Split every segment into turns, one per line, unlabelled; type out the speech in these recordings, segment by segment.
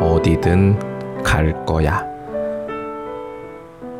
어디든 갈 거야.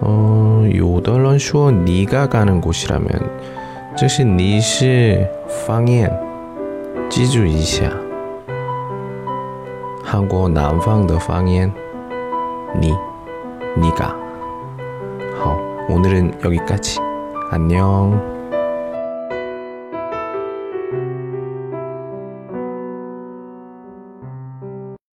어, 요덜런 슈어 네가 가는 곳이라면 즉시 니시 방엔 지주 이샤 한국 남방의 방엔 니 니가. 어, 好，오늘은여기까지안녕.